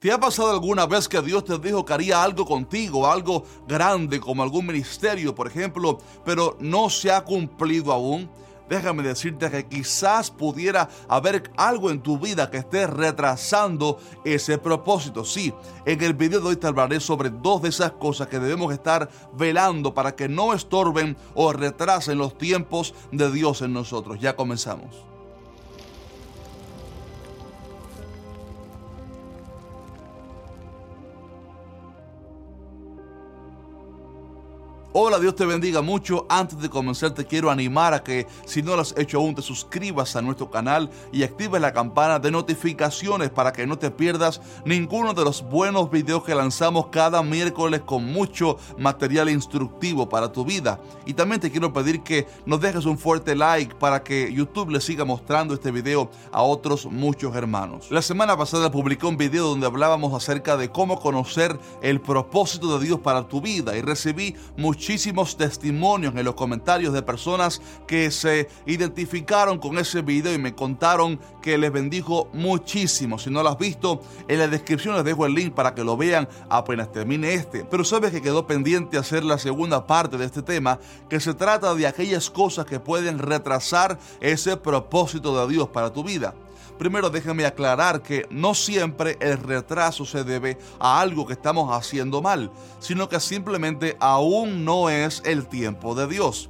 ¿Te ha pasado alguna vez que Dios te dijo que haría algo contigo, algo grande como algún ministerio, por ejemplo, pero no se ha cumplido aún? Déjame decirte que quizás pudiera haber algo en tu vida que esté retrasando ese propósito. Sí, en el video de hoy te hablaré sobre dos de esas cosas que debemos estar velando para que no estorben o retrasen los tiempos de Dios en nosotros. Ya comenzamos. Hola, Dios te bendiga mucho. Antes de comenzar te quiero animar a que si no lo has hecho aún te suscribas a nuestro canal y actives la campana de notificaciones para que no te pierdas ninguno de los buenos videos que lanzamos cada miércoles con mucho material instructivo para tu vida. Y también te quiero pedir que nos dejes un fuerte like para que YouTube le siga mostrando este video a otros muchos hermanos. La semana pasada publicé un video donde hablábamos acerca de cómo conocer el propósito de Dios para tu vida y recibí mucho muchísimos testimonios en los comentarios de personas que se identificaron con ese video y me contaron que les bendijo muchísimo. Si no lo has visto, en la descripción les dejo el link para que lo vean apenas termine este. Pero sabes que quedó pendiente hacer la segunda parte de este tema, que se trata de aquellas cosas que pueden retrasar ese propósito de Dios para tu vida. Primero déjame aclarar que no siempre el retraso se debe a algo que estamos haciendo mal, sino que simplemente aún no es el tiempo de Dios.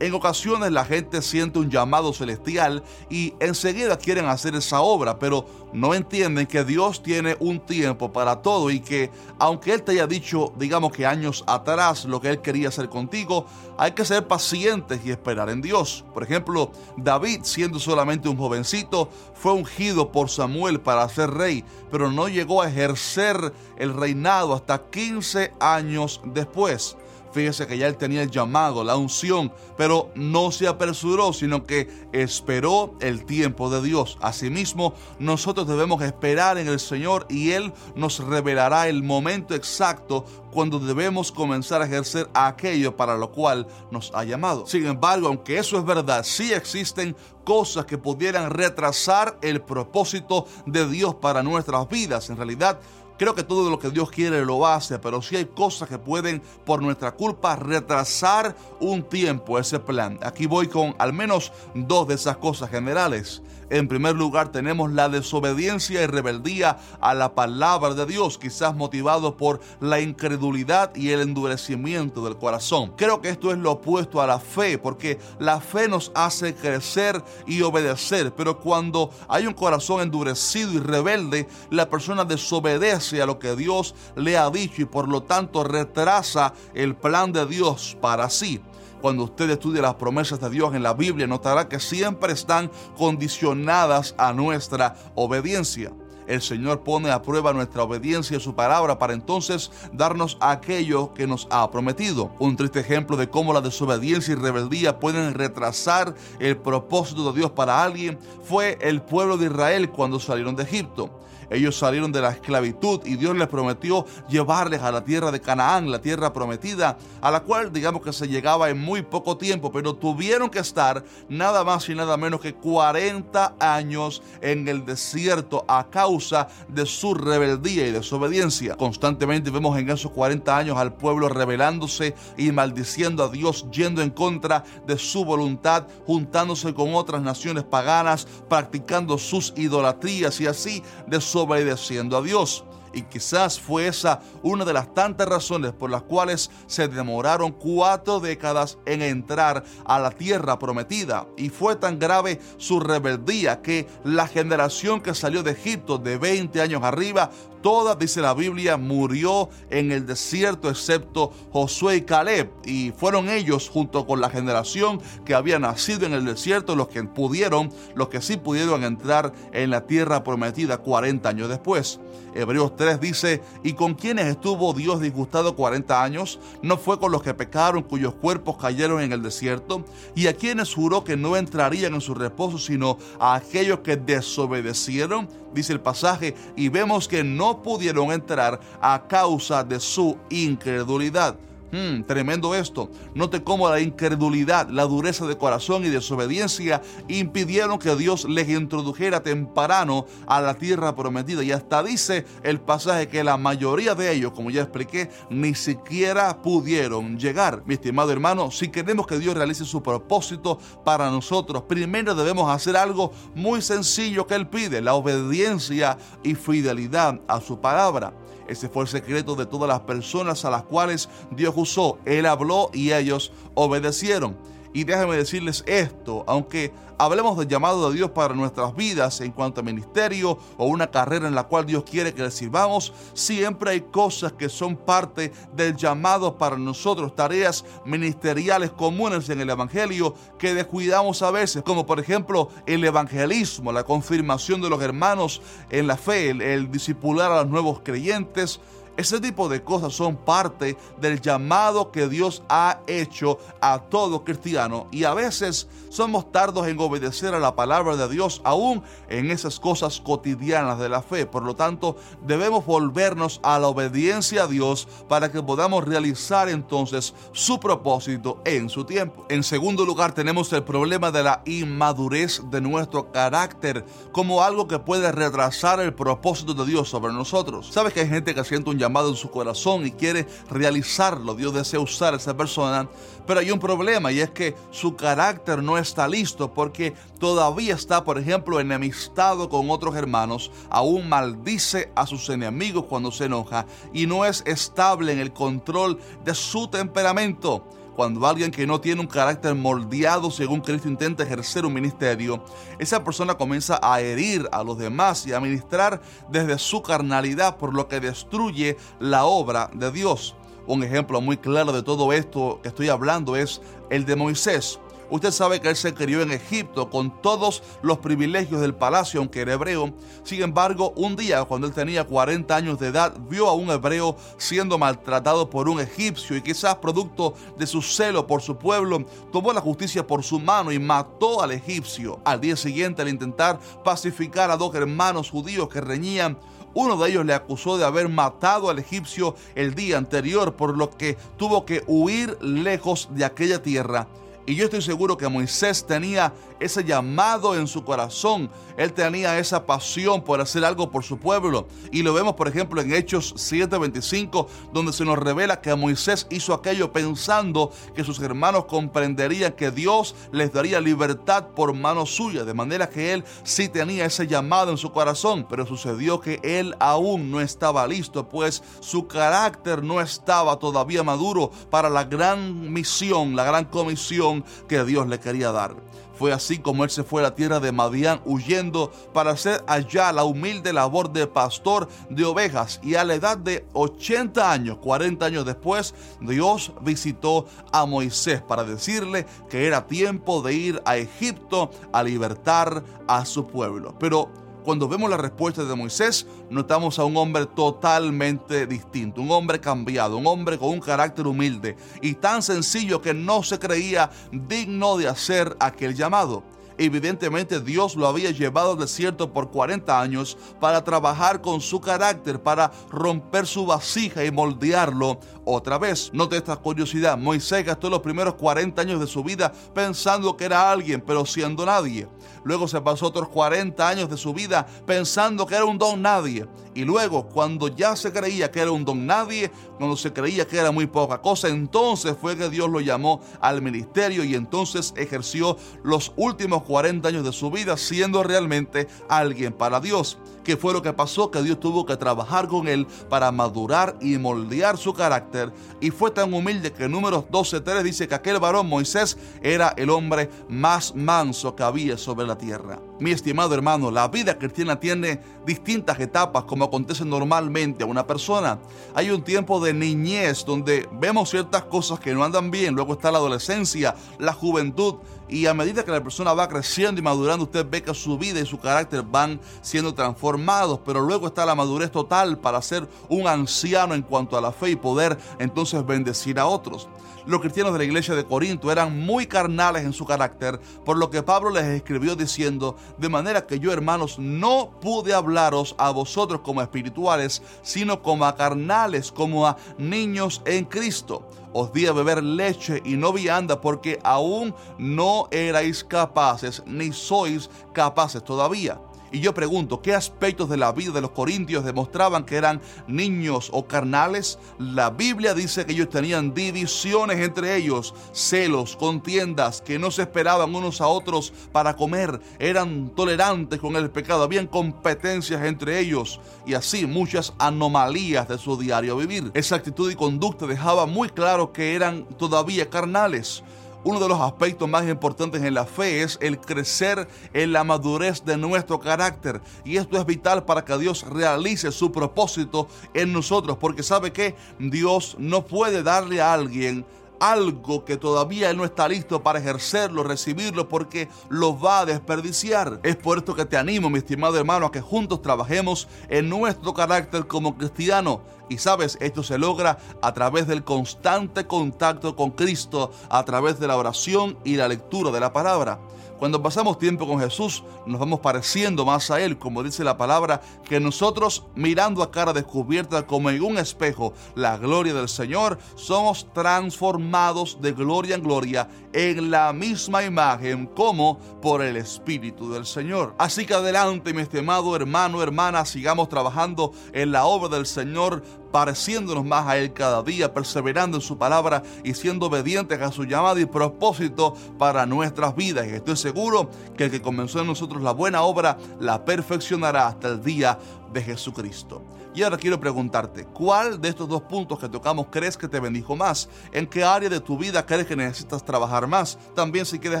En ocasiones la gente siente un llamado celestial y enseguida quieren hacer esa obra, pero no entienden que Dios tiene un tiempo para todo y que aunque Él te haya dicho, digamos que años atrás, lo que Él quería hacer contigo, hay que ser pacientes y esperar en Dios. Por ejemplo, David, siendo solamente un jovencito, fue ungido por Samuel para ser rey, pero no llegó a ejercer el reinado hasta 15 años después. Fíjese que ya él tenía el llamado, la unción, pero no se apresuró, sino que esperó el tiempo de Dios. Asimismo, nosotros debemos esperar en el Señor y Él nos revelará el momento exacto cuando debemos comenzar a ejercer aquello para lo cual nos ha llamado. Sin embargo, aunque eso es verdad, sí existen cosas que pudieran retrasar el propósito de Dios para nuestras vidas. En realidad, Creo que todo lo que Dios quiere lo hace, pero sí hay cosas que pueden por nuestra culpa retrasar un tiempo ese plan. Aquí voy con al menos dos de esas cosas generales. En primer lugar tenemos la desobediencia y rebeldía a la palabra de Dios, quizás motivado por la incredulidad y el endurecimiento del corazón. Creo que esto es lo opuesto a la fe, porque la fe nos hace crecer y obedecer, pero cuando hay un corazón endurecido y rebelde, la persona desobedece a lo que Dios le ha dicho y por lo tanto retrasa el plan de Dios para sí. Cuando usted estudie las promesas de Dios en la Biblia, notará que siempre están condicionadas a nuestra obediencia. El Señor pone a prueba nuestra obediencia a su palabra para entonces darnos aquello que nos ha prometido. Un triste ejemplo de cómo la desobediencia y rebeldía pueden retrasar el propósito de Dios para alguien fue el pueblo de Israel cuando salieron de Egipto. Ellos salieron de la esclavitud y Dios les prometió llevarles a la tierra de Canaán, la tierra prometida, a la cual digamos que se llegaba en muy poco tiempo, pero tuvieron que estar nada más y nada menos que 40 años en el desierto a causa de su rebeldía y desobediencia. Constantemente vemos en esos 40 años al pueblo rebelándose y maldiciendo a Dios, yendo en contra de su voluntad, juntándose con otras naciones paganas, practicando sus idolatrías y así desobedeciendo obedeciendo a Dios. Y quizás fue esa una de las tantas razones por las cuales se demoraron cuatro décadas en entrar a la tierra prometida. Y fue tan grave su rebeldía que la generación que salió de Egipto de 20 años arriba toda, dice la Biblia, murió en el desierto excepto Josué y Caleb. Y fueron ellos, junto con la generación que había nacido en el desierto, los que pudieron, los que sí pudieron entrar en la tierra prometida 40 años después. Hebreos 3 dice, ¿y con quienes estuvo Dios disgustado 40 años? ¿No fue con los que pecaron, cuyos cuerpos cayeron en el desierto? ¿Y a quienes juró que no entrarían en su reposo, sino a aquellos que desobedecieron? Dice el pasaje, y vemos que no pudieron entrar a causa de su incredulidad. Hmm, tremendo esto. Note cómo la incredulidad, la dureza de corazón y desobediencia impidieron que Dios les introdujera temprano a la tierra prometida. Y hasta dice el pasaje que la mayoría de ellos, como ya expliqué, ni siquiera pudieron llegar. Mi estimado hermano, si queremos que Dios realice su propósito para nosotros, primero debemos hacer algo muy sencillo que Él pide, la obediencia y fidelidad a su palabra. Ese fue el secreto de todas las personas a las cuales Dios usó. Él habló y ellos obedecieron. Y déjenme decirles esto, aunque hablemos del llamado de Dios para nuestras vidas en cuanto a ministerio o una carrera en la cual Dios quiere que le sirvamos, siempre hay cosas que son parte del llamado para nosotros, tareas ministeriales comunes en el Evangelio que descuidamos a veces, como por ejemplo el evangelismo, la confirmación de los hermanos en la fe, el, el discipular a los nuevos creyentes, ese tipo de cosas son parte del llamado que Dios ha hecho a todo cristiano y a veces somos tardos en obedecer a la palabra de Dios aún en esas cosas cotidianas de la fe. Por lo tanto, debemos volvernos a la obediencia a Dios para que podamos realizar entonces su propósito en su tiempo. En segundo lugar, tenemos el problema de la inmadurez de nuestro carácter como algo que puede retrasar el propósito de Dios sobre nosotros. ¿Sabes que hay gente que siente un llamado en su corazón y quiere realizarlo. Dios desea usar a esa persona, pero hay un problema y es que su carácter no está listo porque todavía está, por ejemplo, enemistado con otros hermanos, aún maldice a sus enemigos cuando se enoja y no es estable en el control de su temperamento cuando alguien que no tiene un carácter moldeado según Cristo intenta ejercer un ministerio, esa persona comienza a herir a los demás y a ministrar desde su carnalidad, por lo que destruye la obra de Dios. Un ejemplo muy claro de todo esto que estoy hablando es el de Moisés. Usted sabe que él se crió en Egipto con todos los privilegios del palacio, aunque era hebreo. Sin embargo, un día, cuando él tenía 40 años de edad, vio a un hebreo siendo maltratado por un egipcio y quizás producto de su celo por su pueblo, tomó la justicia por su mano y mató al egipcio. Al día siguiente, al intentar pacificar a dos hermanos judíos que reñían, uno de ellos le acusó de haber matado al egipcio el día anterior, por lo que tuvo que huir lejos de aquella tierra. Y yo estoy seguro que Moisés tenía ese llamado en su corazón. Él tenía esa pasión por hacer algo por su pueblo. Y lo vemos, por ejemplo, en Hechos 7:25, donde se nos revela que Moisés hizo aquello pensando que sus hermanos comprenderían que Dios les daría libertad por mano suya. De manera que él sí tenía ese llamado en su corazón. Pero sucedió que él aún no estaba listo, pues su carácter no estaba todavía maduro para la gran misión, la gran comisión que Dios le quería dar. Fue así como él se fue a la tierra de Madián huyendo para hacer allá la humilde labor de pastor de ovejas. Y a la edad de 80 años, 40 años después, Dios visitó a Moisés para decirle que era tiempo de ir a Egipto a libertar a su pueblo. Pero cuando vemos la respuesta de Moisés, notamos a un hombre totalmente distinto, un hombre cambiado, un hombre con un carácter humilde y tan sencillo que no se creía digno de hacer aquel llamado. Evidentemente Dios lo había llevado al desierto por 40 años para trabajar con su carácter, para romper su vasija y moldearlo otra vez. Note esta curiosidad, Moisés gastó los primeros 40 años de su vida pensando que era alguien, pero siendo nadie. Luego se pasó otros 40 años de su vida pensando que era un don nadie. Y luego, cuando ya se creía que era un don nadie, cuando se creía que era muy poca cosa, entonces fue que Dios lo llamó al ministerio y entonces ejerció los últimos últimos 40 años de su vida siendo realmente alguien para Dios. ¿Qué fue lo que pasó? Que Dios tuvo que trabajar con él para madurar y moldear su carácter. Y fue tan humilde que en números 12.3 dice que aquel varón Moisés era el hombre más manso que había sobre la tierra. Mi estimado hermano, la vida cristiana tiene distintas etapas como acontece normalmente a una persona. Hay un tiempo de niñez donde vemos ciertas cosas que no andan bien, luego está la adolescencia, la juventud y a medida que la persona va creciendo y madurando, usted ve que su vida y su carácter van siendo transformados, pero luego está la madurez total para ser un anciano en cuanto a la fe y poder entonces bendecir a otros. Los cristianos de la iglesia de Corinto eran muy carnales en su carácter, por lo que Pablo les escribió diciendo, de manera que yo hermanos no pude hablaros a vosotros como espirituales, sino como a carnales, como a niños en Cristo os di a beber leche y no vianda porque aún no erais capaces ni sois capaces todavía. Y yo pregunto, ¿qué aspectos de la vida de los corintios demostraban que eran niños o carnales? La Biblia dice que ellos tenían divisiones entre ellos, celos, contiendas, que no se esperaban unos a otros para comer, eran tolerantes con el pecado, habían competencias entre ellos y así muchas anomalías de su diario vivir. Esa actitud y conducta dejaba muy claro que eran todavía carnales. Uno de los aspectos más importantes en la fe es el crecer en la madurez de nuestro carácter. Y esto es vital para que Dios realice su propósito en nosotros. Porque sabe que Dios no puede darle a alguien algo que todavía él no está listo para ejercerlo, recibirlo, porque lo va a desperdiciar. Es por esto que te animo, mi estimado hermano, a que juntos trabajemos en nuestro carácter como cristiano. Y sabes, esto se logra a través del constante contacto con Cristo, a través de la oración y la lectura de la palabra. Cuando pasamos tiempo con Jesús, nos vamos pareciendo más a Él, como dice la palabra, que nosotros mirando a cara descubierta como en un espejo la gloria del Señor, somos transformados de gloria en gloria en la misma imagen como por el Espíritu del Señor. Así que adelante, mi estimado hermano, hermana, sigamos trabajando en la obra del Señor pareciéndonos más a Él cada día, perseverando en su palabra y siendo obedientes a su llamada y propósito para nuestras vidas. Y estoy seguro que el que comenzó en nosotros la buena obra la perfeccionará hasta el día de Jesucristo. Y ahora quiero preguntarte, ¿cuál de estos dos puntos que tocamos crees que te bendijo más? ¿En qué área de tu vida crees que necesitas trabajar más? También si quieres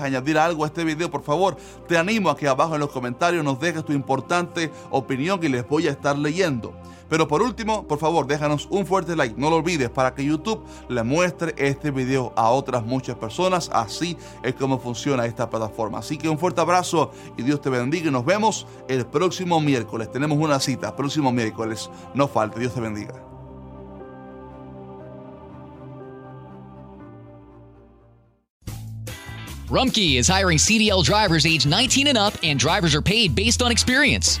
añadir algo a este video, por favor, te animo a que abajo en los comentarios nos dejes tu importante opinión y les voy a estar leyendo. Pero por último, por favor, déjanos un fuerte like, no lo olvides, para que YouTube le muestre este video a otras muchas personas. Así es como funciona esta plataforma. Así que un fuerte abrazo y Dios te bendiga nos vemos el próximo miércoles. Tenemos una cita, próximo miércoles. No falte, Dios te bendiga. Rumkey is hiring CDL drivers age 19 and up, and drivers are paid based on experience.